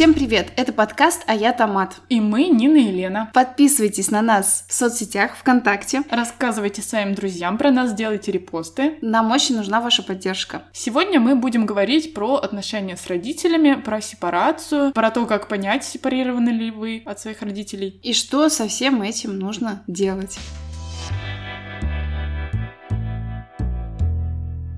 Всем привет! Это подкаст «А я Томат». И мы, Нина и Лена. Подписывайтесь на нас в соцсетях, ВКонтакте. Рассказывайте своим друзьям про нас, делайте репосты. Нам очень нужна ваша поддержка. Сегодня мы будем говорить про отношения с родителями, про сепарацию, про то, как понять, сепарированы ли вы от своих родителей. И что со всем этим нужно делать.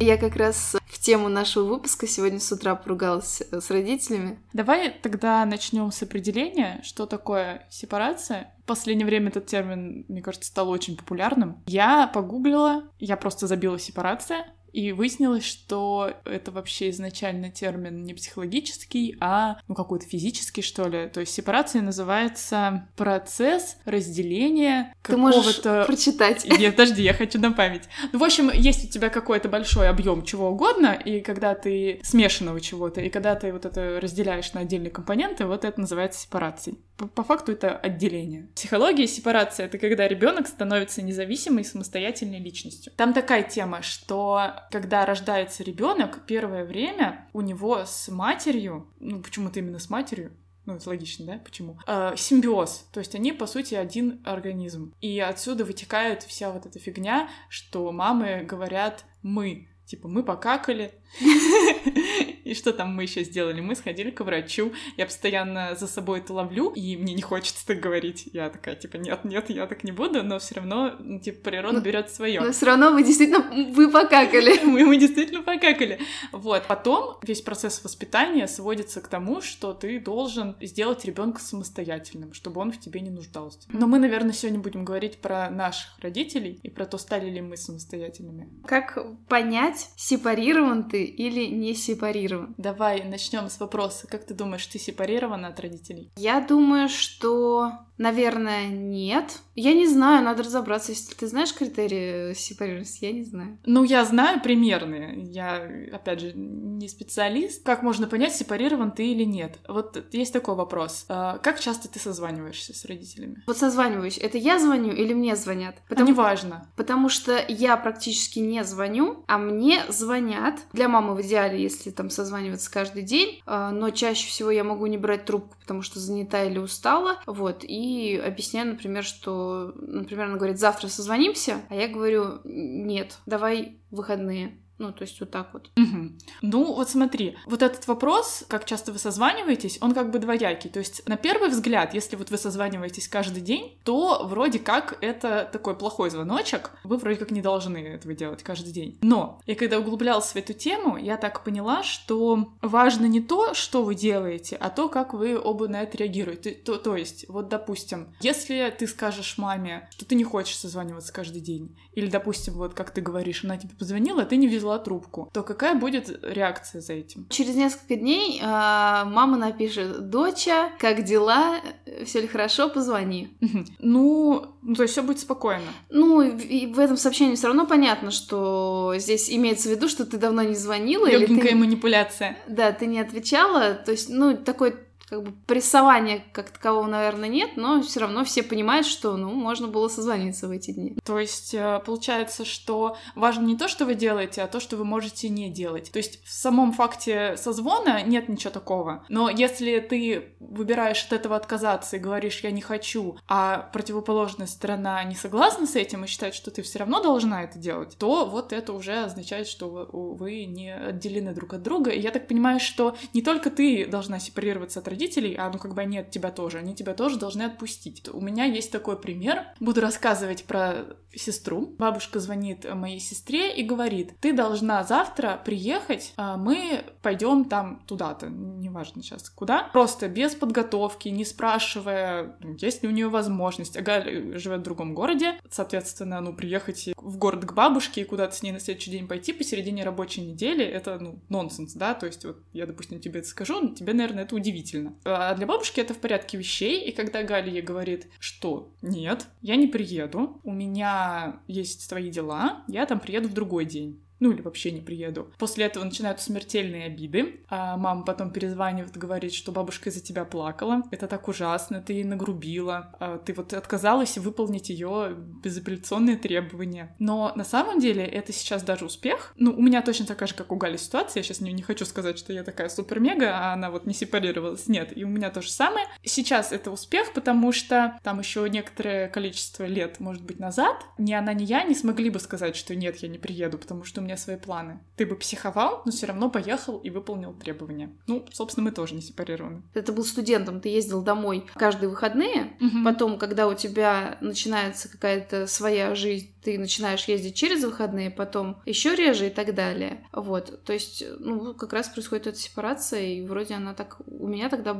Я как раз в тему нашего выпуска сегодня с утра поругалась с родителями. Давай тогда начнем с определения, что такое сепарация. В последнее время этот термин, мне кажется, стал очень популярным. Я погуглила, я просто забила сепарация, и выяснилось, что это вообще изначально термин не психологический, а ну, какой-то физический, что ли. То есть сепарация называется процесс разделения какого-то... прочитать. Нет, подожди, я хочу на память. Ну, в общем, есть у тебя какой-то большой объем чего угодно, и когда ты смешанного чего-то, и когда ты вот это разделяешь на отдельные компоненты, вот это называется сепарацией. По, факту это отделение. В психологии сепарация — это когда ребенок становится независимой самостоятельной личностью. Там такая тема, что когда рождается ребенок, первое время у него с матерью, ну почему-то именно с матерью, ну, это логично, да? Почему? Э, симбиоз. То есть они, по сути, один организм. И отсюда вытекает вся вот эта фигня, что мамы говорят «мы». Типа, мы покакали, И что там мы еще сделали? Мы сходили к врачу. Я постоянно за собой это ловлю, и мне не хочется так говорить. Я такая, типа, нет, нет, я так не буду, но все равно, ну, типа, природа берет свое. Но все равно вы действительно вы покакали. мы, мы действительно покакали. Вот. Потом весь процесс воспитания сводится к тому, что ты должен сделать ребенка самостоятельным, чтобы он в тебе не нуждался. Но мы, наверное, сегодня будем говорить про наших родителей и про то, стали ли мы самостоятельными. Как понять, сепарирован ты или не сепарирован? Давай начнем с вопроса. Как ты думаешь, ты сепарирована от родителей? Я думаю, что Наверное, нет. Я не знаю, надо разобраться. Если ты знаешь критерии сепарированности, я не знаю. Ну, я знаю примерные. Я, опять же, не специалист. Как можно понять, сепарирован ты или нет? Вот есть такой вопрос. А, как часто ты созваниваешься с родителями? Вот созваниваюсь. Это я звоню или мне звонят? Потому... А неважно. Потому что я практически не звоню, а мне звонят. Для мамы в идеале, если там созваниваться каждый день, а, но чаще всего я могу не брать трубку, потому что занята или устала. Вот, и объясняю, например, что, например, она говорит, завтра созвонимся, а я говорю, нет, давай выходные. Ну, то есть вот так вот. Угу. Ну, вот смотри, вот этот вопрос, как часто вы созваниваетесь, он как бы двоякий. То есть на первый взгляд, если вот вы созваниваетесь каждый день, то вроде как это такой плохой звоночек, вы вроде как не должны этого делать каждый день. Но я когда углублялась в эту тему, я так поняла, что важно не то, что вы делаете, а то, как вы оба на это реагируете. То, то есть, вот, допустим, если ты скажешь маме, что ты не хочешь созваниваться каждый день, или, допустим, вот как ты говоришь, она тебе позвонила, ты не взяла взяла трубку, то какая будет реакция за этим? Через несколько дней э, мама напишет, доча, как дела, все ли хорошо, позвони. Ну, ну, то есть все будет спокойно. Ну, и в этом сообщении все равно понятно, что здесь имеется в виду, что ты давно не звонила. Легенькая или ты... манипуляция. Да, ты не отвечала. То есть, ну, такой как бы прессования как такового, наверное, нет, но все равно все понимают, что, ну, можно было созвониться в эти дни. То есть э, получается, что важно не то, что вы делаете, а то, что вы можете не делать. То есть в самом факте созвона нет ничего такого. Но если ты выбираешь от этого отказаться и говоришь «я не хочу», а противоположная сторона не согласна с этим и считает, что ты все равно должна это делать, то вот это уже означает, что вы не отделены друг от друга. И я так понимаю, что не только ты должна сепарироваться от родителей, родителей, а ну как бы они от тебя тоже, они тебя тоже должны отпустить. У меня есть такой пример. Буду рассказывать про сестру. Бабушка звонит моей сестре и говорит, ты должна завтра приехать, а мы пойдем там туда-то, неважно сейчас куда, просто без подготовки, не спрашивая, есть ли у нее возможность. Ага живет в другом городе, соответственно, ну, приехать в город к бабушке и куда-то с ней на следующий день пойти посередине рабочей недели, это, ну, нонсенс, да, то есть вот я, допустим, тебе это скажу, тебе, наверное, это удивительно. А для бабушки это в порядке вещей, и когда Галя ей говорит, что? Нет, я не приеду, у меня есть свои дела, я там приеду в другой день ну или вообще не приеду. После этого начинаются смертельные обиды, а мама потом перезванивает, говорит, что бабушка из-за тебя плакала, это так ужасно, ты ей нагрубила, а ты вот отказалась выполнить ее безапелляционные требования. Но на самом деле это сейчас даже успех. Ну, у меня точно такая же, как у Гали ситуация, я сейчас не, не хочу сказать, что я такая супер-мега, а она вот не сепарировалась, нет, и у меня то же самое. Сейчас это успех, потому что там еще некоторое количество лет, может быть, назад, ни она, ни я не смогли бы сказать, что нет, я не приеду, потому что у меня свои планы. Ты бы психовал, но все равно поехал и выполнил требования. Ну, собственно, мы тоже не сепарированы. Ты был студентом, ты ездил домой каждые выходные, угу. потом, когда у тебя начинается какая-то своя жизнь, ты начинаешь ездить через выходные, потом еще реже и так далее. Вот, то есть, ну, как раз происходит эта сепарация, и вроде она так у меня тогда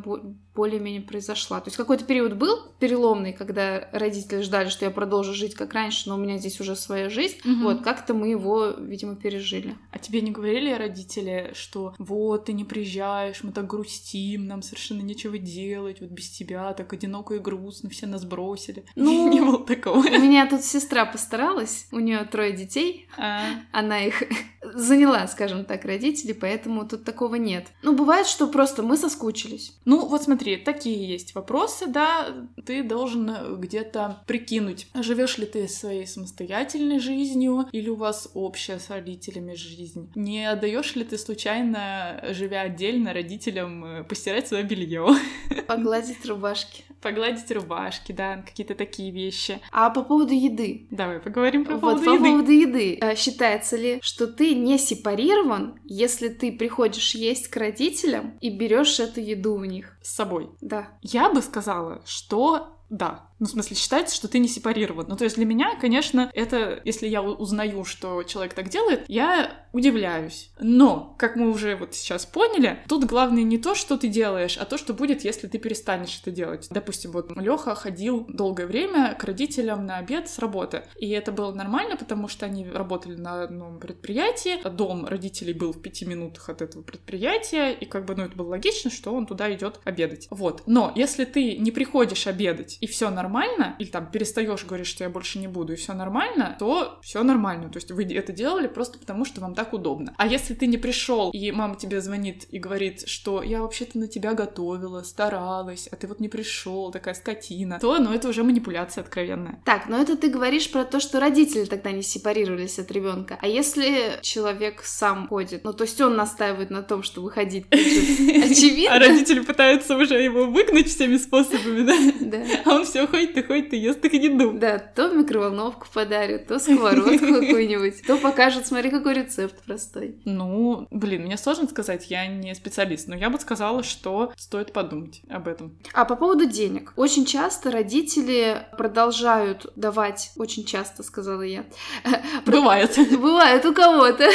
более-менее произошла. То есть какой-то период был переломный, когда родители ждали, что я продолжу жить как раньше, но у меня здесь уже своя жизнь. Угу. Вот, как-то мы его, видимо, пережили. А тебе не говорили родители, что вот, ты не приезжаешь, мы так грустим, нам совершенно нечего делать, вот без тебя так одиноко и грустно, все нас бросили. Ну, не было такого. У меня тут сестра постаралась, у нее трое детей, а... она их заняла, скажем так, родителей, поэтому тут такого нет. Ну, бывает, что просто мы соскучились. Ну, вот смотри, такие есть вопросы, да, ты должен где-то прикинуть, живешь ли ты своей самостоятельной жизнью или у вас общая с родителями жизнь. Не отдаешь ли ты случайно, живя отдельно, родителям э, постирать свое белье? Погладить рубашки. Погладить рубашки, да, какие-то такие вещи. А по поводу еды? Давай поговорим вот поводу по еды. поводу еды. Э, считается ли, что ты не сепарирован, если ты приходишь есть к родителям и берешь эту еду у них? С собой? Да. Я бы сказала, что да. Ну, в смысле, считается, что ты не сепарирован. Ну, то есть для меня, конечно, это, если я узнаю, что человек так делает, я удивляюсь. Но, как мы уже вот сейчас поняли, тут главное не то, что ты делаешь, а то, что будет, если ты перестанешь это делать. Допустим, вот Леха ходил долгое время к родителям на обед с работы. И это было нормально, потому что они работали на одном предприятии. Дом родителей был в пяти минутах от этого предприятия. И как бы, ну, это было логично, что он туда идет обедать. Вот. Но если ты не приходишь обедать, и все нормально, или там перестаешь говорить, что я больше не буду, и все нормально, то все нормально. То есть вы это делали просто потому, что вам так удобно. А если ты не пришел, и мама тебе звонит и говорит, что я вообще-то на тебя готовила, старалась, а ты вот не пришел, такая скотина, то, ну, это уже манипуляция откровенная. Так, но это ты говоришь про то, что родители тогда не сепарировались от ребенка. А если человек сам ходит, ну, то есть он настаивает на том, что выходить, очевидно. А родители пытаются уже его выгнать всеми способами, да? Да. А он все ходит ходит и ест их еду. Да, то микроволновку подарит, то сковородку какую-нибудь, то покажет, смотри, какой рецепт простой. Ну, блин, мне сложно сказать, я не специалист, но я бы сказала, что стоит подумать об этом. А по поводу денег. Очень часто родители продолжают давать, очень часто, сказала я. Бывает. Бывает у кого-то.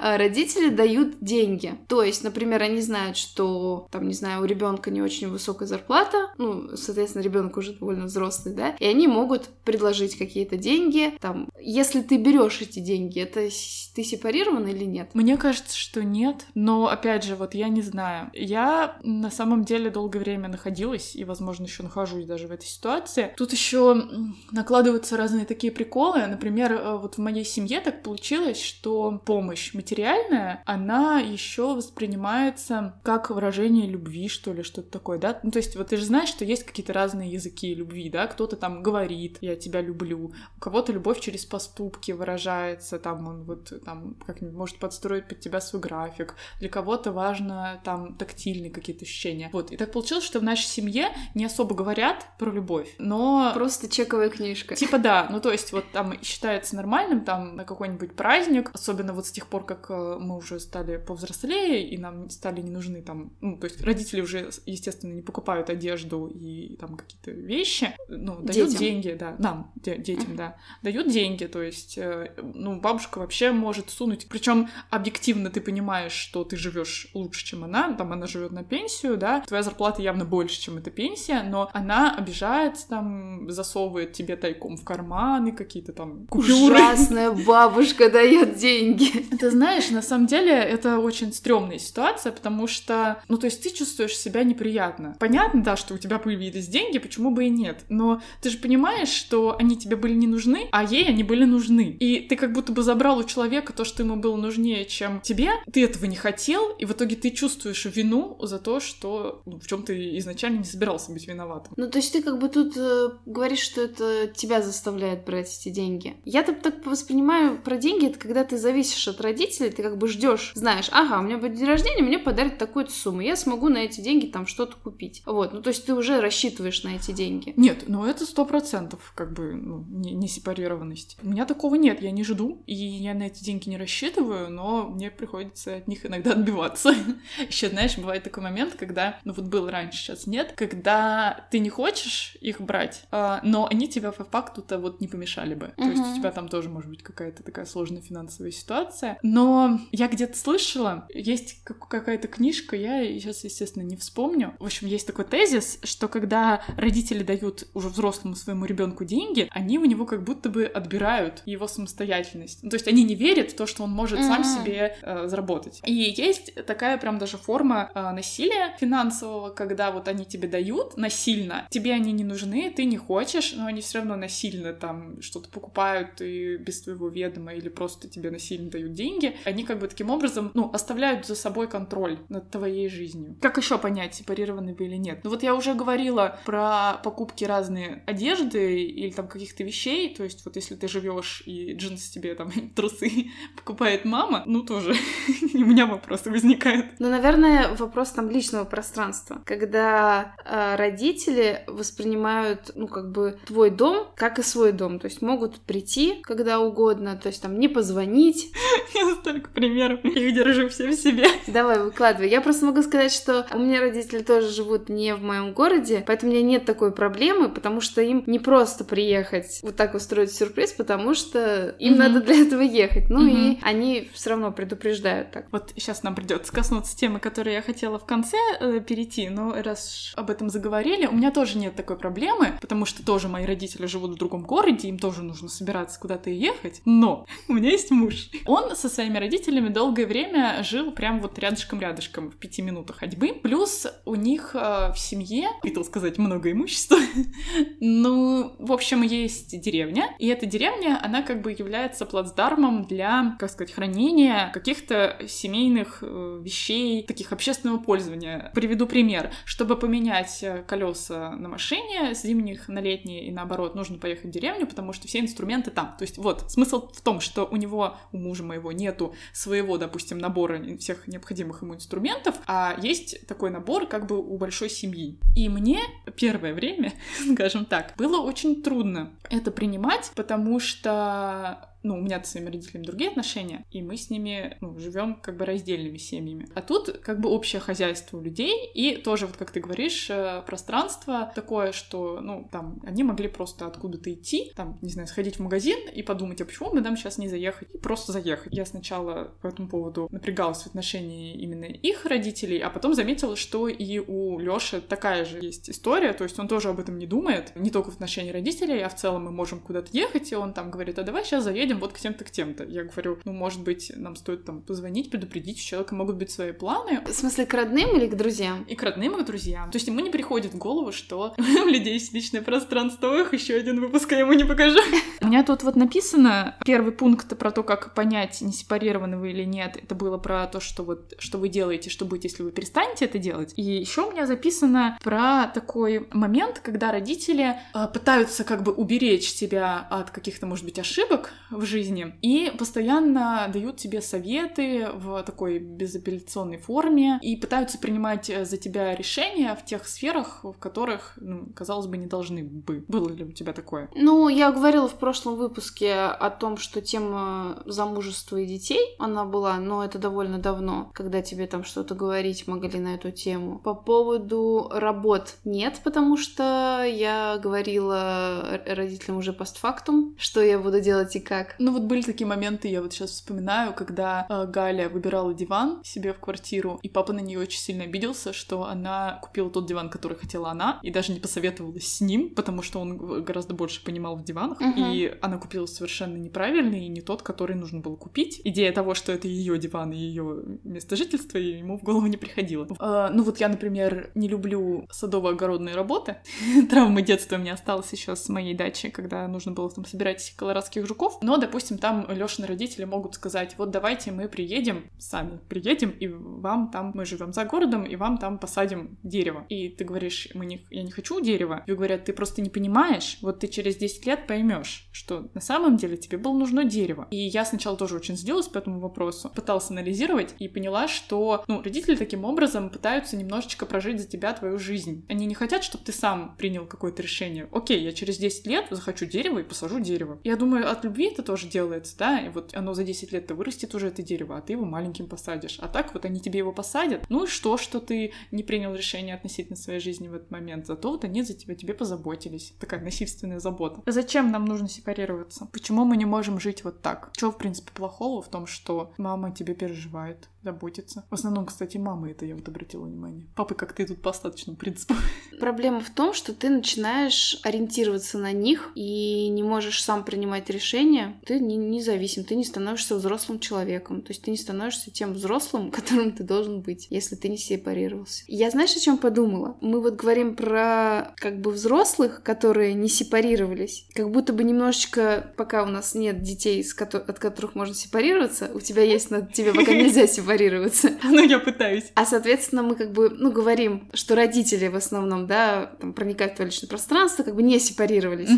Родители дают деньги. То есть, например, они знают, что, там, не знаю, у ребенка не очень высокая зарплата, ну, соответственно, ребенок уже довольно взрослый, да, и они могут предложить какие-то деньги, там, если ты берешь эти деньги, это ты сепарирован или нет? Мне кажется, что нет, но, опять же, вот я не знаю. Я на самом деле долгое время находилась, и, возможно, еще нахожусь даже в этой ситуации. Тут еще накладываются разные такие приколы. Например, э, вот в моей семье так получилось, что помощь материальная, она еще воспринимается как выражение любви, что ли, что-то такое, да? Ну, то есть, вот ты же знаешь, что есть какие-то разные языки любви, да? Кто-то там говорит, я тебя люблю. У кого-то любовь через поступки выражается, там он вот там как-нибудь может подстроить под тебя свой график. Для кого-то важно там тактильные какие-то ощущения. Вот. И так получилось, что в нашей семье не особо говорят про любовь, но... Просто чековая книжка. Типа да, ну то есть вот там считается нормальным там на какой-нибудь праздник, особенно вот с тех пор, как э, мы уже стали повзрослее, и нам стали не нужны там, ну то есть родители уже, естественно, не покупают одежду и там какие-то вещи, ну, дают детям. деньги, да, нам, де- детям, да, дают деньги, то есть, э, ну, бабушка вообще может сунуть, причем объективно ты понимаешь, что ты живешь лучше, чем она, там она живет на пенсию, да, твоя зарплата явно больше, чем эта пенсия, но она обижается, там, засовывает тебе тайком в карманы какие-то там купюры. Ужасная бабушка дает деньги. Ты знаешь, на самом деле это очень стрёмная ситуация, потому что, ну, то есть ты чувствуешь себя неприятно. Понятно, да, что у тебя появились деньги, почему бы и нет? Нет. Но ты же понимаешь, что они тебе были не нужны, а ей они были нужны. И ты как будто бы забрал у человека то, что ему было нужнее, чем тебе. Ты этого не хотел, и в итоге ты чувствуешь вину за то, что ну, в чем ты изначально не собирался быть виноватым. Ну, то есть ты как бы тут э, говоришь, что это тебя заставляет брать эти деньги. Я-то так воспринимаю про деньги, это когда ты зависишь от родителей, ты как бы ждешь, знаешь, ага, у меня будет день рождения, мне подарят такую-то сумму, я смогу на эти деньги там что-то купить. Вот, ну то есть ты уже рассчитываешь на эти деньги. Нет, ну это сто процентов как бы ну, не, не сепарированность. У меня такого нет, я не жду, и я на эти деньги не рассчитываю, но мне приходится от них иногда отбиваться. Еще, знаешь, бывает такой момент, когда, ну вот был раньше, сейчас нет, когда ты не хочешь их брать, а, но они тебя по факту-то вот не помешали бы. То есть у тебя там тоже может быть какая-то такая сложная финансовая ситуация. Но я где-то слышала, есть какая-то книжка, я сейчас, естественно, не вспомню. В общем, есть такой тезис, что когда родители дают уже взрослому своему ребенку деньги, они у него как будто бы отбирают его самостоятельность. Ну, то есть они не верят в то, что он может mm-hmm. сам себе э, заработать. И есть такая прям даже форма э, насилия финансового, когда вот они тебе дают насильно, тебе они не нужны, ты не хочешь, но они все равно насильно там что-то покупают и без твоего ведома или просто тебе насильно дают деньги. Они как бы таким образом, ну, оставляют за собой контроль над твоей жизнью. Как еще понять, сепарированы вы или нет? Ну вот я уже говорила про покупки разные одежды или там каких-то вещей, то есть вот если ты живешь и джинсы тебе там трусы покупает мама, ну тоже у меня вопросы возникают. Ну, наверное, вопрос там личного пространства, когда э, родители воспринимают, ну, как бы твой дом как и свой дом, то есть могут прийти когда угодно, то есть там не позвонить. Я столько примеров, я держу все в себе. Давай, выкладывай. Я просто могу сказать, что у меня родители тоже живут не в моем городе, поэтому у меня нет такой проблемы, потому что им не просто приехать вот так устроить сюрприз, потому что им mm-hmm. надо для этого ехать. Ну mm-hmm. и они все равно предупреждают так. Вот сейчас нам придется коснуться темы, которые я хотела в конце э, перейти, но раз об этом заговорили, у меня тоже нет такой проблемы, потому что тоже мои родители живут в другом городе, им тоже нужно собираться куда-то и ехать. Но у меня есть муж. Он со своими родителями долгое время жил прям вот рядышком-рядышком, в пяти минутах ходьбы. Плюс у них э, в семье, хотел сказать, много имущества. ну, в общем, есть деревня, и эта деревня, она как бы является плацдармом для, как сказать, хранения каких-то семейных э, вещей, таких общественного пользования. Приведу пример. Чтобы поменять э, колеса на машине с зимних на летние и наоборот, нужно поехать в деревню, потому что все инструменты там. То есть вот, смысл в том, что у него, у мужа моего, нету своего, допустим, набора всех необходимых ему инструментов, а есть такой набор как бы у большой семьи. И мне первое время, скажем так, было очень трудно это принимать, потому что ну, у меня с своими родителями другие отношения, и мы с ними, ну, живем как бы раздельными семьями. А тут как бы общее хозяйство у людей, и тоже, вот как ты говоришь, э, пространство такое, что, ну, там, они могли просто откуда-то идти, там, не знаю, сходить в магазин и подумать, а почему бы нам сейчас не заехать, и просто заехать. Я сначала по этому поводу напрягалась в отношении именно их родителей, а потом заметила, что и у Лёши такая же есть история, то есть он тоже об этом не думает, не только в отношении родителей, а в целом мы можем куда-то ехать, и он там говорит, а давай сейчас заедем едем вот к тем-то, к тем-то. Я говорю, ну, может быть, нам стоит там позвонить, предупредить, у человека могут быть свои планы. В смысле, к родным или к друзьям? И к родным, и к друзьям. То есть ему не приходит в голову, что у людей есть личное пространство. Ох, еще один выпуск я ему не покажу. У меня тут вот написано, первый пункт про то, как понять, не сепарированы вы или нет, это было про то, что вот, что вы делаете, что будет, если вы перестанете это делать. И еще у меня записано про такой момент, когда родители э, пытаются как бы уберечь тебя от каких-то, может быть, ошибок в жизни и постоянно дают тебе советы в такой безапелляционной форме и пытаются принимать э, за тебя решения в тех сферах, в которых, ну, казалось бы, не должны бы. Было ли у тебя такое? Ну, я говорила в прошлом выпуске о том, что тема замужества и детей, она была, но это довольно давно, когда тебе там что-то говорить могли на эту тему. По поводу работ нет, потому что я говорила родителям уже постфактум, что я буду делать и как, как? Ну вот были такие моменты, я вот сейчас вспоминаю, когда э, Галя выбирала диван себе в квартиру, и папа на нее очень сильно обиделся, что она купила тот диван, который хотела она, и даже не посоветовалась с ним, потому что он гораздо больше понимал в диванах, угу. и она купила совершенно неправильный и не тот, который нужно было купить. Идея того, что это ее диван и ее место жительства, ему в голову не приходило. Э, ну вот я, например, не люблю садово-огородные работы. Травма детства у меня осталась еще с моей дачи, когда нужно было там собирать колорадских жуков. Но, допустим, там Лешины родители могут сказать, вот давайте мы приедем, сами приедем, и вам там, мы живем за городом, и вам там посадим дерево. И ты говоришь, мы не, я не хочу дерева. И говорят, ты просто не понимаешь, вот ты через 10 лет поймешь, что на самом деле тебе было нужно дерево. И я сначала тоже очень сдилась по этому вопросу, пыталась анализировать и поняла, что, ну, родители таким образом пытаются немножечко прожить за тебя твою жизнь. Они не хотят, чтобы ты сам принял какое-то решение. Окей, я через 10 лет захочу дерево и посажу дерево. Я думаю, от любви это тоже делается, да, и вот оно за 10 лет-то вырастет уже это дерево, а ты его маленьким посадишь. А так вот они тебе его посадят. Ну и что, что ты не принял решение относительно своей жизни в этот момент? Зато вот они за тебя тебе позаботились. Такая насильственная забота. Зачем нам нужно сепарироваться? Почему мы не можем жить вот так? Чего, в принципе, плохого в том, что мама тебе переживает, заботится? В основном, кстати, мамы это я вот обратила внимание. Папы как ты тут по остаточному принципу. Проблема в том, что ты начинаешь ориентироваться на них и не можешь сам принимать решения. Ты не, независим, ты не становишься взрослым человеком. То есть ты не становишься тем взрослым, которым ты должен быть, если ты не сепарировался. Я знаешь, о чем подумала? Мы вот говорим про как бы взрослых, которые не сепарировались. Как будто бы немножечко, пока у нас нет детей, от которых можно сепарироваться, у тебя есть, но тебе пока нельзя сепарироваться. Ну, я пытаюсь. А, соответственно, мы как бы, ну, говорим, что родители в основном, да, там, проникают в твое личное пространство, как бы не сепарировались.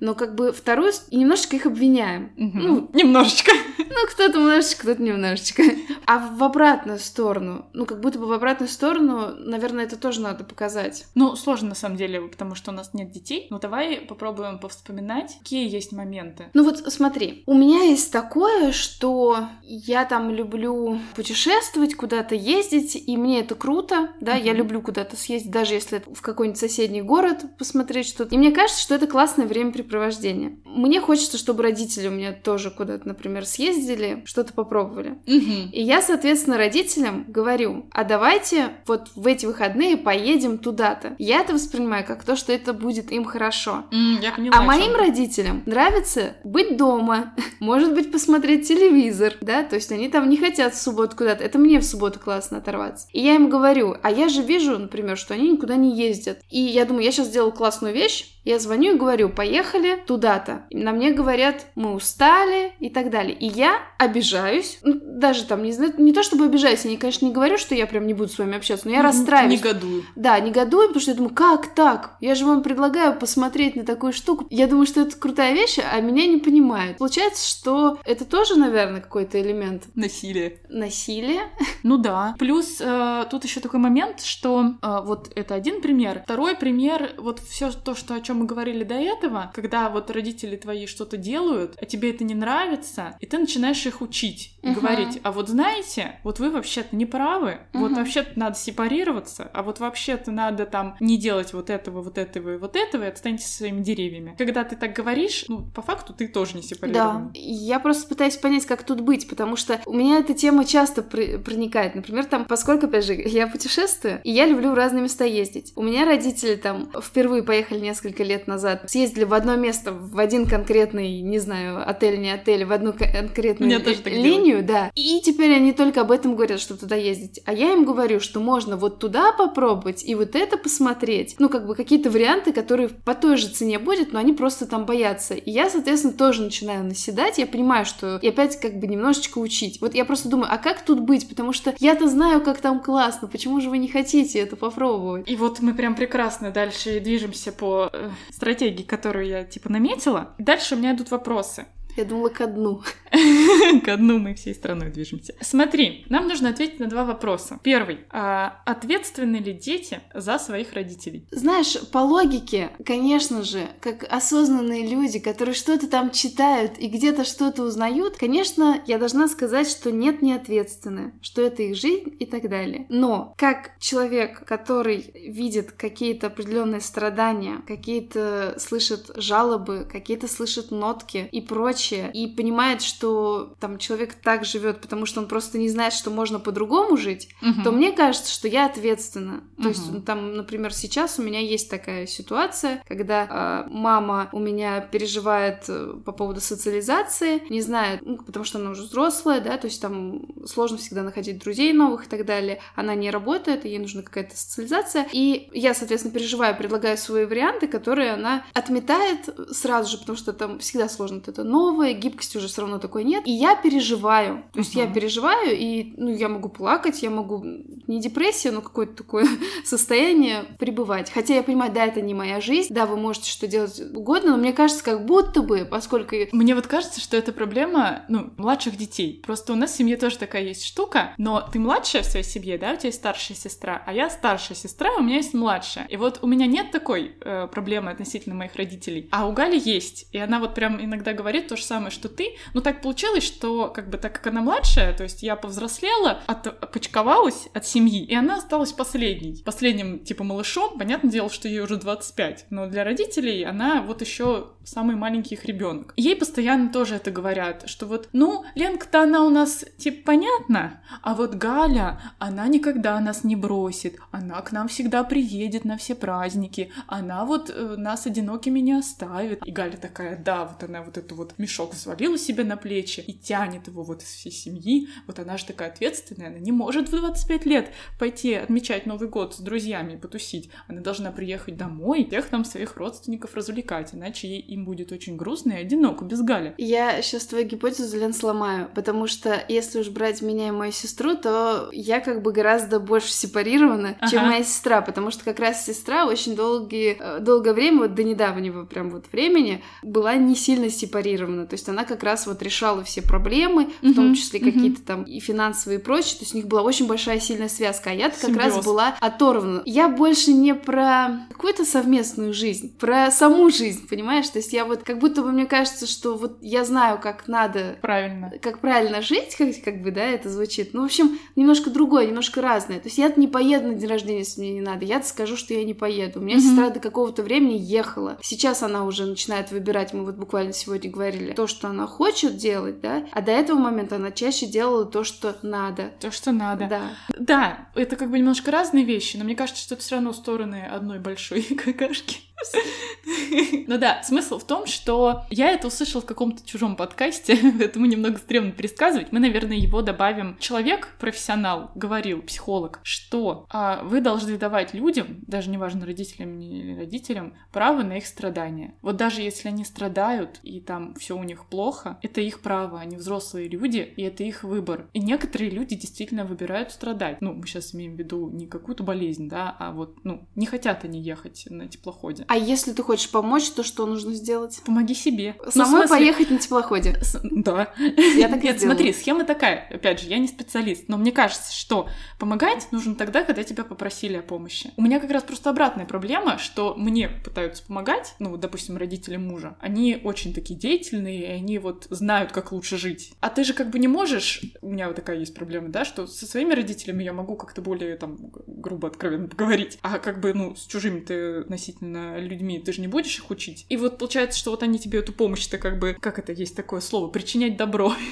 Но как бы вторую, и немножечко их обвиняем. Угу. Ну, немножечко. Ну, кто-то немножечко, кто-то немножечко. А в обратную сторону, ну, как будто бы в обратную сторону, наверное, это тоже надо показать. Ну, сложно на самом деле, потому что у нас нет детей. Ну, давай попробуем повспоминать, какие есть моменты. Ну, вот смотри, у меня есть такое, что я там люблю путешествовать, куда-то ездить, и мне это круто, да, mm-hmm. я люблю куда-то съездить, даже если в какой-нибудь соседний город посмотреть что-то. И мне кажется, что это классное времяпрепровождение. Мне хочется, чтобы родители меня тоже куда-то, например, съездили, что-то попробовали. Mm-hmm. И я, соответственно, родителям говорю, а давайте вот в эти выходные поедем туда-то. Я это воспринимаю как то, что это будет им хорошо. Mm, я поняла, а моим родителям нравится быть дома, может быть, посмотреть телевизор, да, то есть они там не хотят в субботу куда-то. Это мне в субботу классно оторваться. И я им говорю, а я же вижу, например, что они никуда не ездят. И я думаю, я сейчас сделаю классную вещь, я звоню и говорю, поехали туда-то. На мне говорят, мы устали и так далее. И я обижаюсь, ну, даже там, не знаю, не то чтобы обижаюсь, я, конечно, не говорю, что я прям не буду с вами общаться, но я расстраиваюсь. Негодую. Да, негодую, потому что я думаю, как так? Я же вам предлагаю посмотреть на такую штуку. Я думаю, что это крутая вещь, а меня не понимают. Получается, что это тоже, наверное, какой-то элемент. Насилие. Насилие. Ну да. Плюс э, тут еще такой момент, что э, вот это один пример. Второй пример, вот все то, что о чем мы говорили до этого, когда вот родители твои что-то делают, а тебе это не нравится, и ты начинаешь их учить и uh-huh. говорить, а вот знаете, вот вы вообще-то не правы, uh-huh. вот вообще-то надо сепарироваться, а вот вообще-то надо там не делать вот этого, вот этого и вот этого, и отстаньте со своими деревьями. Когда ты так говоришь, ну, по факту ты тоже не сепарирован. Да, я просто пытаюсь понять, как тут быть, потому что у меня эта тема часто при- проникает. Например, там, поскольку, опять же, я путешествую, и я люблю в разные места ездить. У меня родители там впервые поехали несколько лет назад, съездили в одно место, в один конкретный, не знаю, отель, не отель, в одну конкретную линию, да. И теперь они только об этом говорят, чтобы туда ездить. А я им говорю, что можно вот туда попробовать и вот это посмотреть. Ну, как бы какие-то варианты, которые по той же цене будет, но они просто там боятся. И я, соответственно, тоже начинаю наседать. Я понимаю, что и опять как бы немножечко учить. Вот я просто думаю, а как тут быть? Потому что я-то знаю, как там классно. Почему же вы не хотите это попробовать? И вот мы прям прекрасно дальше движемся по э, стратегии, которую я типа наметила. Дальше у меня идут вопросы. Я думала, ко дну. Ко дну мы всей страной движемся. Смотри, нам нужно ответить на два вопроса. Первый. А ответственны ли дети за своих родителей? Знаешь, по логике, конечно же, как осознанные люди, которые что-то там читают и где-то что-то узнают, конечно, я должна сказать, что нет, не ответственны, что это их жизнь и так далее. Но как человек, который видит какие-то определенные страдания, какие-то слышит жалобы, какие-то слышит нотки и прочее, прочее, и понимает, что там человек так живет, потому что он просто не знает, что можно по-другому жить, угу. то мне кажется, что я ответственна. То угу. есть, там, например, сейчас у меня есть такая ситуация, когда э, мама у меня переживает э, по поводу социализации, не знает, ну, потому что она уже взрослая, да, то есть там сложно всегда находить друзей новых и так далее. Она не работает, ей нужна какая-то социализация. И я, соответственно, переживаю, предлагаю свои варианты, которые она отметает сразу же, потому что там всегда сложно это новое, гибкости уже все равно такой нет. И я переживаю. То есть uh-huh. я переживаю, и ну, я могу плакать, я могу не депрессия, но какое-то такое состояние пребывать. Хотя я понимаю, да, это не моя жизнь, да, вы можете что делать угодно, но мне кажется, как будто бы, поскольку... Мне вот кажется, что это проблема, ну, младших детей. Просто у нас в семье тоже такая есть штука, но ты младшая в своей семье, да, у тебя есть старшая сестра, а я старшая сестра, у меня есть младшая. И вот у меня нет такой э, проблемы относительно моих родителей, а у Гали есть. И она вот прям иногда говорит то же самое, что ты. Но так получилось, что как бы так как она младшая, то есть я повзрослела, отпочковалась от семьи, и она осталась последней. Последним, типа, малышом. Понятное дело, что ей уже 25. Но для родителей она вот еще самый маленький их ребенок. Ей постоянно тоже это говорят, что вот, ну, Ленка-то она у нас, типа, понятно, а вот Галя, она никогда нас не бросит, она к нам всегда приедет на все праздники, она вот э, нас одинокими не оставит. И Галя такая, да, вот она вот эту вот мешок взвалила себе на плечи и тянет его вот из всей семьи. Вот она же такая ответственная, она не может в 25 лет пойти отмечать Новый год с друзьями потусить. Она должна приехать домой, всех там своих родственников развлекать, иначе ей им будет очень грустно и одиноко без Гали. Я сейчас твою гипотезу, Лен, сломаю, потому что если уж брать меня и мою сестру, то я как бы гораздо больше сепарирована, ага. чем моя сестра, потому что как раз сестра очень долгие, э, долгое время, вот до недавнего прям вот времени, была не сильно сепарирована, то есть она как раз вот решала все проблемы, в том числе угу. какие-то там и финансовые и прочее, то есть у них была очень большая сильная связка, а я как раз была оторвана. Я больше не про какую-то совместную жизнь, про саму жизнь, понимаешь? То есть я вот как будто бы мне кажется, что вот я знаю, как надо... Правильно. Как правильно жить, как, как бы, да, это звучит. Ну, в общем, немножко другое, немножко разное. То есть я не поеду на день рождения, если мне не надо. Я скажу, что я не поеду. У меня mm-hmm. сестра до какого-то времени ехала. Сейчас она уже начинает выбирать, мы вот буквально сегодня говорили, то, что она хочет делать, да, а до этого момента она чаще делала то, что надо. То, что надо. Да. Да, это как бы немножко разные вещи, но мне кажется, что это все равно стороны одной большой какашки. Ну да, смысл в том, что я это услышала в каком-то чужом подкасте, поэтому немного стрёмно пересказывать. Мы, наверное, его добавим. Человек, профессионал, говорил, психолог, что а, вы должны давать людям, даже неважно, родителям или родителям, право на их страдания. Вот даже если они страдают, и там все у них плохо, это их право, они взрослые люди, и это их выбор. И некоторые люди действительно выбирают страдать. Ну, мы сейчас имеем в виду не какую-то болезнь, да, а вот, ну, не хотят они ехать на теплоходе. А если ты хочешь помочь, то что нужно сделать? Помоги себе. Ну, Самой ну, смысле... поехать на теплоходе. С... Да. Я так Нет, смотри, схема такая. Опять же, я не специалист, но мне кажется, что помогать нужно тогда, когда тебя попросили о помощи. У меня как раз просто обратная проблема, что мне пытаются помогать, ну, допустим, родители мужа. Они очень такие деятельные, и они вот знают, как лучше жить. А ты же как бы не можешь... У меня вот такая есть проблема, да, что со своими родителями я могу как-то более, там, грубо, откровенно поговорить. А как бы, ну, с чужими ты относительно людьми, ты же не будешь их учить. И вот получается, что вот они тебе эту помощь-то как бы, как это есть такое слово, причинять добро.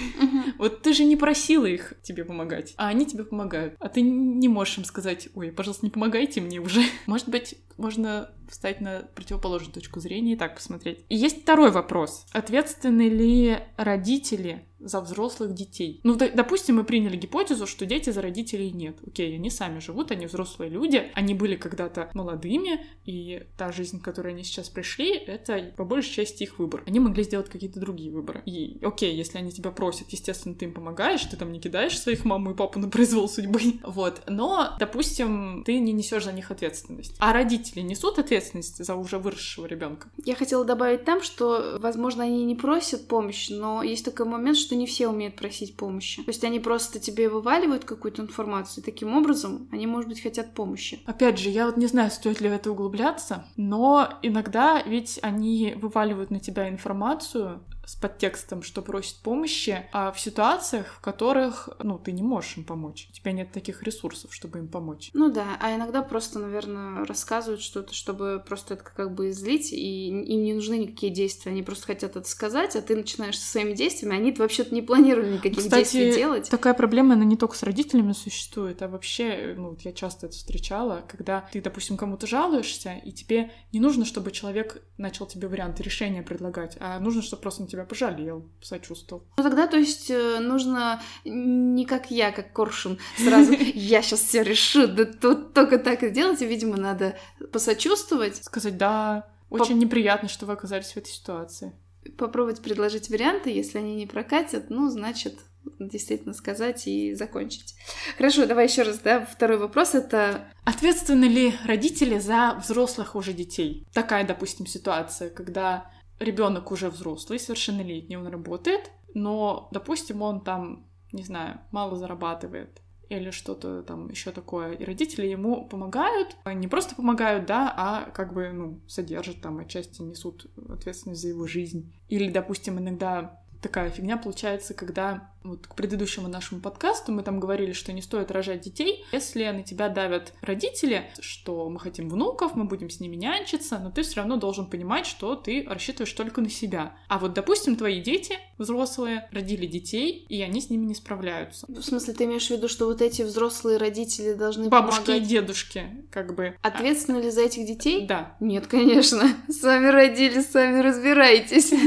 Вот ты же не просила их тебе помогать, а они тебе помогают. А ты не можешь им сказать, ой, пожалуйста, не помогайте мне уже. Может быть, можно встать на противоположную точку зрения и так посмотреть. И есть второй вопрос. Ответственны ли родители за взрослых детей. Ну, допустим, мы приняли гипотезу, что дети за родителей нет. Окей, они сами живут, они взрослые люди, они были когда-то молодыми, и та жизнь, к которой они сейчас пришли, это по большей части их выбор. Они могли сделать какие-то другие выборы. И окей, если они тебя просят, естественно, ты им помогаешь, ты там не кидаешь своих маму и папу на произвол судьбы. Вот. Но, допустим, ты не несешь за них ответственность. А родители несут ответственность за уже выросшего ребенка. Я хотела добавить там, что, возможно, они не просят помощи, но есть такой момент, что что не все умеют просить помощи. То есть они просто тебе вываливают какую-то информацию, и таким образом они, может быть, хотят помощи. Опять же, я вот не знаю, стоит ли в это углубляться, но иногда ведь они вываливают на тебя информацию, с подтекстом, что просит помощи, а в ситуациях, в которых, ну, ты не можешь им помочь. У тебя нет таких ресурсов, чтобы им помочь. Ну да, а иногда просто, наверное, рассказывают что-то, чтобы просто это как бы излить, и им не нужны никакие действия, они просто хотят это сказать, а ты начинаешь со своими действиями, они вообще-то не планировали никаких Кстати, действий делать. такая проблема, она не только с родителями существует, а вообще, ну, я часто это встречала, когда ты, допустим, кому-то жалуешься, и тебе не нужно, чтобы человек начал тебе варианты решения предлагать, а нужно, чтобы просто тебя пожалел, сочувствовал. Ну тогда, то есть, э, нужно не как я, как Коршун, сразу «я сейчас все решу, да тут только так и делать», и, видимо, надо посочувствовать. Сказать «да, очень неприятно, что вы оказались в этой ситуации». Попробовать предложить варианты, если они не прокатят, ну, значит, действительно сказать и закончить. Хорошо, давай еще раз, да, второй вопрос это... Ответственны ли родители за взрослых уже детей? Такая, допустим, ситуация, когда ребенок уже взрослый, совершеннолетний, он работает, но, допустим, он там, не знаю, мало зарабатывает или что-то там еще такое, и родители ему помогают, не просто помогают, да, а как бы, ну, содержат там, отчасти несут ответственность за его жизнь. Или, допустим, иногда такая фигня получается, когда вот к предыдущему нашему подкасту мы там говорили, что не стоит рожать детей, если на тебя давят родители, что мы хотим внуков, мы будем с ними нянчиться, но ты все равно должен понимать, что ты рассчитываешь только на себя. А вот, допустим, твои дети, взрослые, родили детей, и они с ними не справляются. В смысле, ты имеешь в виду, что вот эти взрослые родители должны Бабушки помогать? и дедушки, как бы. Ответственны ли за этих детей? Да. Нет, конечно. Сами родили, сами разбирайтесь.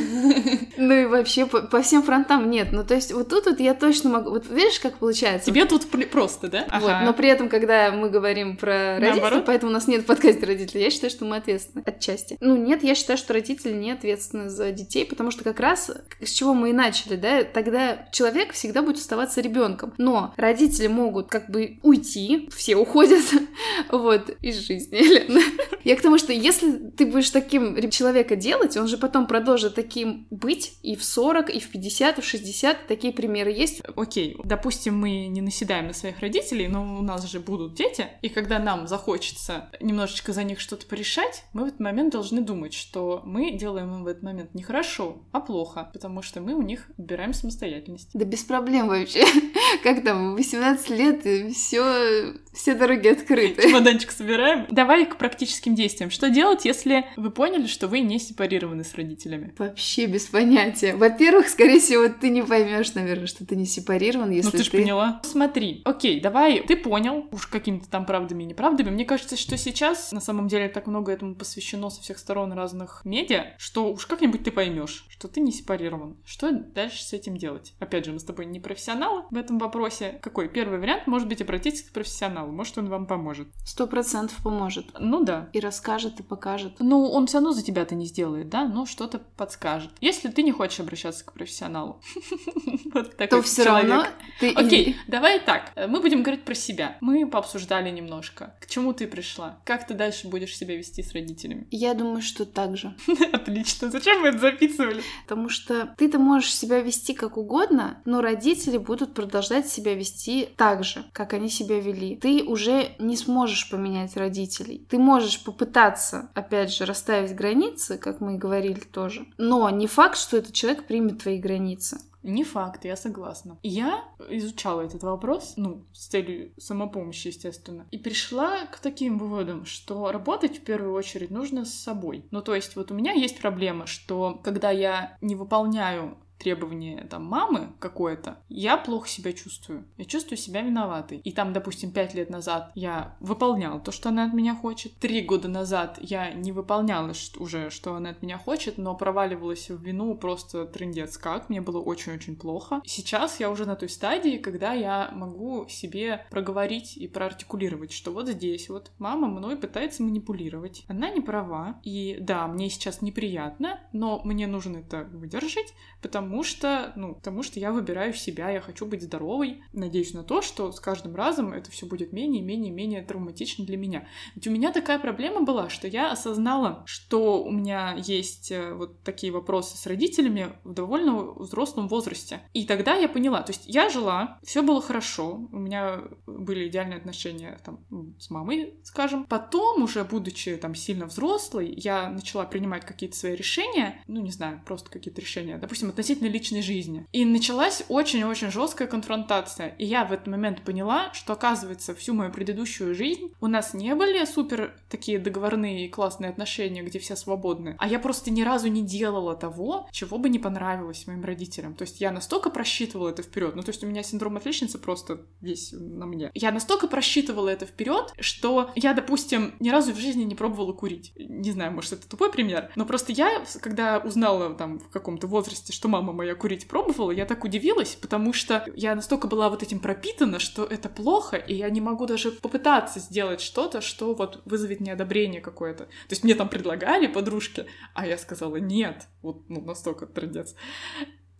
Ну и вообще по всем фронтам нет. Ну то есть вот тут вот я точно могу... Вот видишь, как получается? Тебе тут просто, да? Вот, Ага. но при этом, когда мы говорим про родителей, Наоборот? поэтому у нас нет в подкасте родителей, я считаю, что мы ответственны отчасти. Ну, нет, я считаю, что родители не ответственны за детей, потому что как раз с чего мы и начали, да, тогда человек всегда будет оставаться ребенком. Но родители могут как бы уйти, все уходят, вот, из жизни, Елена. Я к тому, что если ты будешь таким человека делать, он же потом продолжит таким быть и в 40, и в 50, и в 60. Такие примеры есть. Окей, допустим, мы не наседаем на своих родителей, но у нас же будут дети, и когда нам захочется немножечко за них что-то порешать, мы в этот момент должны думать, что мы делаем им в этот момент не хорошо, а плохо, потому что мы у них отбираем самостоятельность. Да без проблем вообще. Как там, 18 лет, и все, все дороги открыты. Чемоданчик собираем. Давай к практическим действиям. Что делать, если вы поняли, что вы не сепарированы с родителями? Вообще без понятия. Во-первых, скорее всего, ты не поймешь, наверное, что ты не сепарирован, если ну ты же поняла. Смотри, окей, давай, ты понял, уж какими-то там правдами и неправдами. Мне кажется, что сейчас на самом деле так много этому посвящено со всех сторон разных медиа, что уж как-нибудь ты поймешь, что ты не сепарирован. Что дальше с этим делать? Опять же, мы с тобой не профессионалы в этом вопросе. Какой первый вариант? Может быть, обратитесь к профессионалу, может, он вам поможет. Сто процентов поможет. Ну да. И расскажет, и покажет. Ну, он все равно за тебя это не сделает, да, но что-то подскажет. Если ты не хочешь обращаться к профессионалу, вот такой То все равно ты... Окей, давай так. Мы будем говорить про себя. Мы пообсуждали немножко. К чему ты пришла? Как ты дальше будешь себя вести с родителями? Я думаю, что так же. Отлично. Зачем мы это записывали? Потому что ты-то можешь себя вести как угодно, но родители будут продолжать себя вести так же, как они себя вели. Ты уже не сможешь поменять родителей. Ты можешь попытаться, опять же, расставить границы, как мы и говорили тоже, но не факт, что этот человек примет твои границы. Не факт, я согласна. Я изучала этот вопрос, ну, с целью самопомощи, естественно, и пришла к таким выводам, что работать в первую очередь нужно с собой. Ну, то есть вот у меня есть проблема, что когда я не выполняю требование там мамы какое-то, я плохо себя чувствую. Я чувствую себя виноватой. И там, допустим, пять лет назад я выполняла то, что она от меня хочет. Три года назад я не выполняла уже, что она от меня хочет, но проваливалась в вину просто трындец как. Мне было очень-очень плохо. Сейчас я уже на той стадии, когда я могу себе проговорить и проартикулировать, что вот здесь вот мама мной пытается манипулировать. Она не права. И да, мне сейчас неприятно, но мне нужно это выдержать, потому потому что, ну, потому что я выбираю себя, я хочу быть здоровой. Надеюсь на то, что с каждым разом это все будет менее, менее, менее травматично для меня. Ведь у меня такая проблема была, что я осознала, что у меня есть э, вот такие вопросы с родителями в довольно взрослом возрасте. И тогда я поняла, то есть я жила, все было хорошо, у меня были идеальные отношения там с мамой, скажем. Потом, уже будучи там сильно взрослой, я начала принимать какие-то свои решения, ну, не знаю, просто какие-то решения, допустим, относительно личной жизни. И началась очень-очень жесткая конфронтация. И я в этот момент поняла, что, оказывается, всю мою предыдущую жизнь у нас не были супер такие договорные и классные отношения, где все свободны, а я просто ни разу не делала того, чего бы не понравилось моим родителям. То есть я настолько просчитывала это вперед, ну, то есть у меня синдром отличницы просто весь на мне. Я настолько просчитывала это вперед, что я, допустим, ни разу в жизни не пробовала курить. Не знаю, может, это тупой пример, но просто я, когда узнала там в каком-то возрасте, что мама моя курить пробовала, я так удивилась, потому что я настолько была вот этим пропитана, что это плохо, и я не могу даже попытаться сделать что-то, что вот вызовет неодобрение какое-то. То есть мне там предлагали подружки, а я сказала нет. Вот, ну, настолько трендец.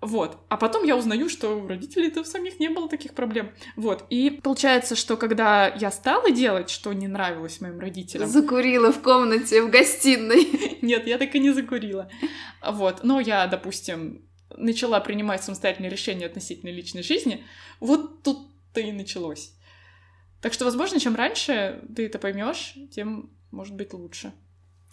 Вот. А потом я узнаю, что у родителей-то в самих не было таких проблем. Вот. И получается, что когда я стала делать, что не нравилось моим родителям... Закурила в комнате, в гостиной. Нет, я так и не закурила. Вот. Но я, допустим, начала принимать самостоятельные решения относительно личной жизни. Вот тут-то и началось. Так что, возможно, чем раньше ты это поймешь, тем может быть лучше.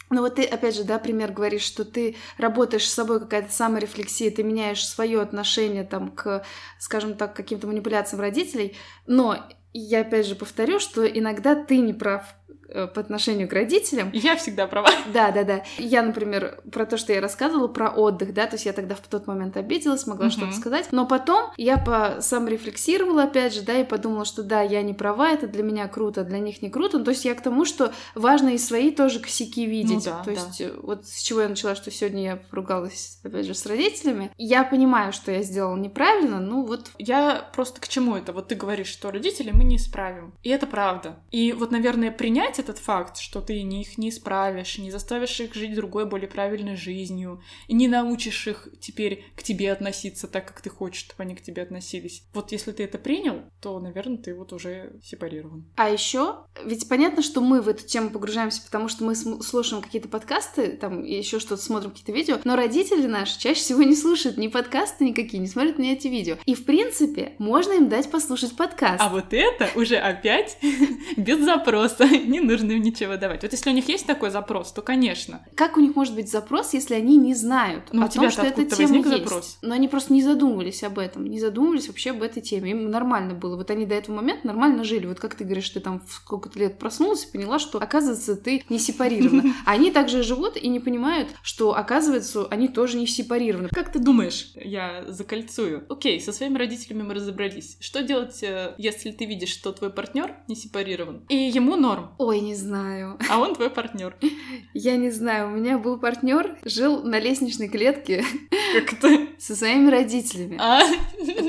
Ну вот ты, опять же, да, пример говоришь, что ты работаешь с собой, какая-то саморефлексия, ты меняешь свое отношение там к, скажем так, каким-то манипуляциям родителей, но я опять же повторю, что иногда ты не прав по отношению к родителям. Я всегда права. Да, да, да. Я, например, про то, что я рассказывала, про отдых, да, то есть я тогда в тот момент обиделась, могла угу. что-то сказать, но потом я по сам рефлексировала, опять же, да, и подумала, что да, я не права, это для меня круто, для них не круто. Ну, то есть я к тому, что важно и свои тоже косяки видеть. Ну, да, то есть да. вот с чего я начала, что сегодня я поругалась, опять же, с родителями. Я понимаю, что я сделала неправильно, ну вот. Я просто к чему это? Вот ты говоришь, что родители мы не исправим. И это правда. И вот, наверное, принять этот факт, что ты их не исправишь, не заставишь их жить другой, более правильной жизнью, и не научишь их теперь к тебе относиться так, как ты хочешь, чтобы они к тебе относились. Вот если ты это принял, то, наверное, ты вот уже сепарирован. А еще, ведь понятно, что мы в эту тему погружаемся, потому что мы слушаем какие-то подкасты, там еще что-то смотрим, какие-то видео, но родители наши чаще всего не слушают ни подкасты никакие, не смотрят ни эти видео. И, в принципе, можно им дать послушать подкаст. А вот это уже опять без запроса, не нужно им ничего давать. Вот если у них есть такой запрос, то, конечно. Как у них может быть запрос, если они не знают ну, о том, что эта тема есть? Запрос. Но они просто не задумывались об этом, не задумывались вообще об этой теме. Им нормально было. Вот они до этого момента нормально жили. Вот как ты говоришь, ты там в сколько-то лет проснулась и поняла, что, оказывается, ты не сепарирована. Они также живут и не понимают, что, оказывается, они тоже не сепарированы. Как ты думаешь, я закольцую? Окей, со своими родителями мы разобрались. Что делать, э, если ты видишь, что твой партнер не сепарирован? И ему норм. Ой, не знаю. А он твой партнер. Я не знаю. У меня был партнер, жил на лестничной клетке. Как то Со своими родителями. А,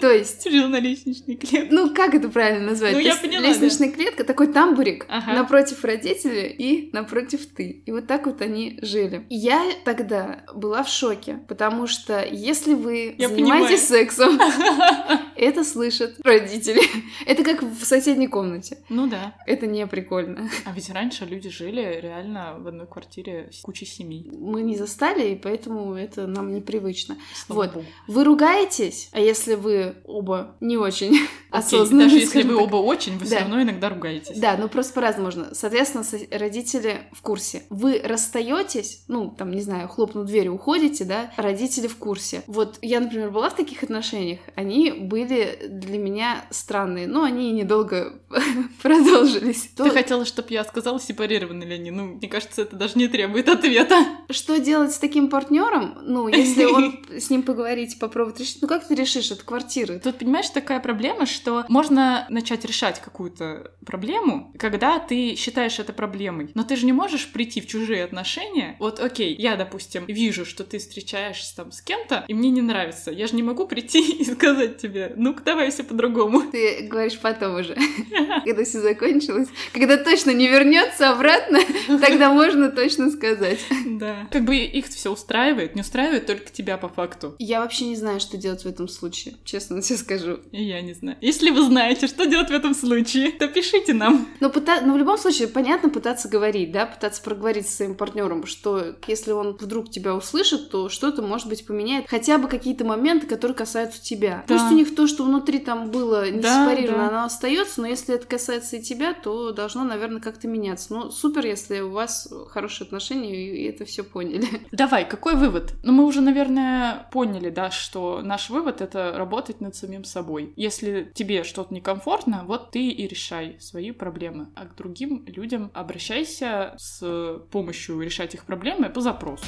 то есть... Жил на лестничной клетке. Ну, как это правильно назвать? Ну, я поняла, Лестничная клетка, такой тамбурик, напротив родителей и напротив ты. И вот так вот они жили. Я тогда была в шоке, потому что если вы занимаетесь сексом, это слышат родители. Это как в соседней комнате. Ну да. Это не прикольно. А ведь раньше люди жили реально в одной квартире с кучей семей. Мы не застали, и поэтому это нам непривычно. Слава вот. Богу. Вы ругаетесь, а если вы оба не очень осознанно. Даже если вы оба очень, вы все равно иногда ругаетесь. Да, ну просто по-разному можно. Соответственно, родители в курсе. Вы расстаетесь, ну, там, не знаю, хлопнув дверью, уходите, да, родители в курсе. Вот я, например, была в таких отношениях, они были для меня странные, но они недолго продолжились. Ты хотела, чтобы я сказала, сепарированы ли они? Ну, мне кажется, это даже не требует ответа. Что делать с таким партнером? Ну, если он с ним поговорить, попробовать решить, ну как ты решишь от квартиры? Тут, понимаешь, такая проблема, что можно начать решать какую-то проблему, когда ты считаешь это проблемой. Но ты же не можешь прийти в чужие отношения. Вот, окей, я, допустим, вижу, что ты встречаешься там с кем-то, и мне не нравится. Я же не могу прийти и сказать тебе, ну-ка, давай все по-другому. Ты говоришь потом уже, когда все закончилось, когда точно не вернется обратно, тогда можно точно сказать. Да. Как бы их все устраивает, не устраивает только тебя по факту. Я вообще не знаю, что делать в этом случае, честно тебе скажу. И я не знаю. Если вы знаете, что делать в этом случае, то пишите нам. Но, пыта... Но в любом случае, понятно, пытаться говорить, да, пытаться проговорить со своим партнером, что если он вдруг тебя услышит, то что-то, может быть, поменяет. Хотя бы какие-то моменты, которые касаются тебя. Да. Пусть у них то, что внутри там было не да, сепарировано, да. оно остается, но если это касается и тебя, то должно, наверное, как-то меняться. Ну, супер, если у вас хорошие отношения и это все поняли. Давай, какой вывод? Ну, мы уже, наверное, поняли, да, что наш вывод — это работать над самим собой. Если тебе что-то некомфортно, вот ты и решай свои проблемы. А к другим людям обращайся с помощью решать их проблемы по запросу.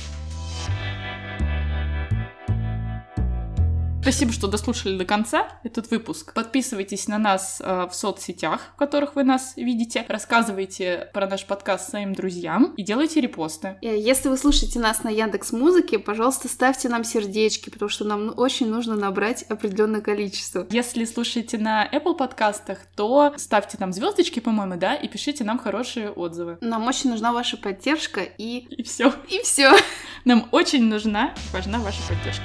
Спасибо, что дослушали до конца этот выпуск. Подписывайтесь на нас э, в соцсетях, в которых вы нас видите. Рассказывайте про наш подкаст своим друзьям и делайте репосты. И если вы слушаете нас на Яндекс Музыке, пожалуйста, ставьте нам сердечки, потому что нам очень нужно набрать определенное количество. Если слушаете на Apple подкастах, то ставьте нам звездочки, по-моему, да, и пишите нам хорошие отзывы. Нам очень нужна ваша поддержка и... И все. И все. Нам очень нужна, важна ваша поддержка.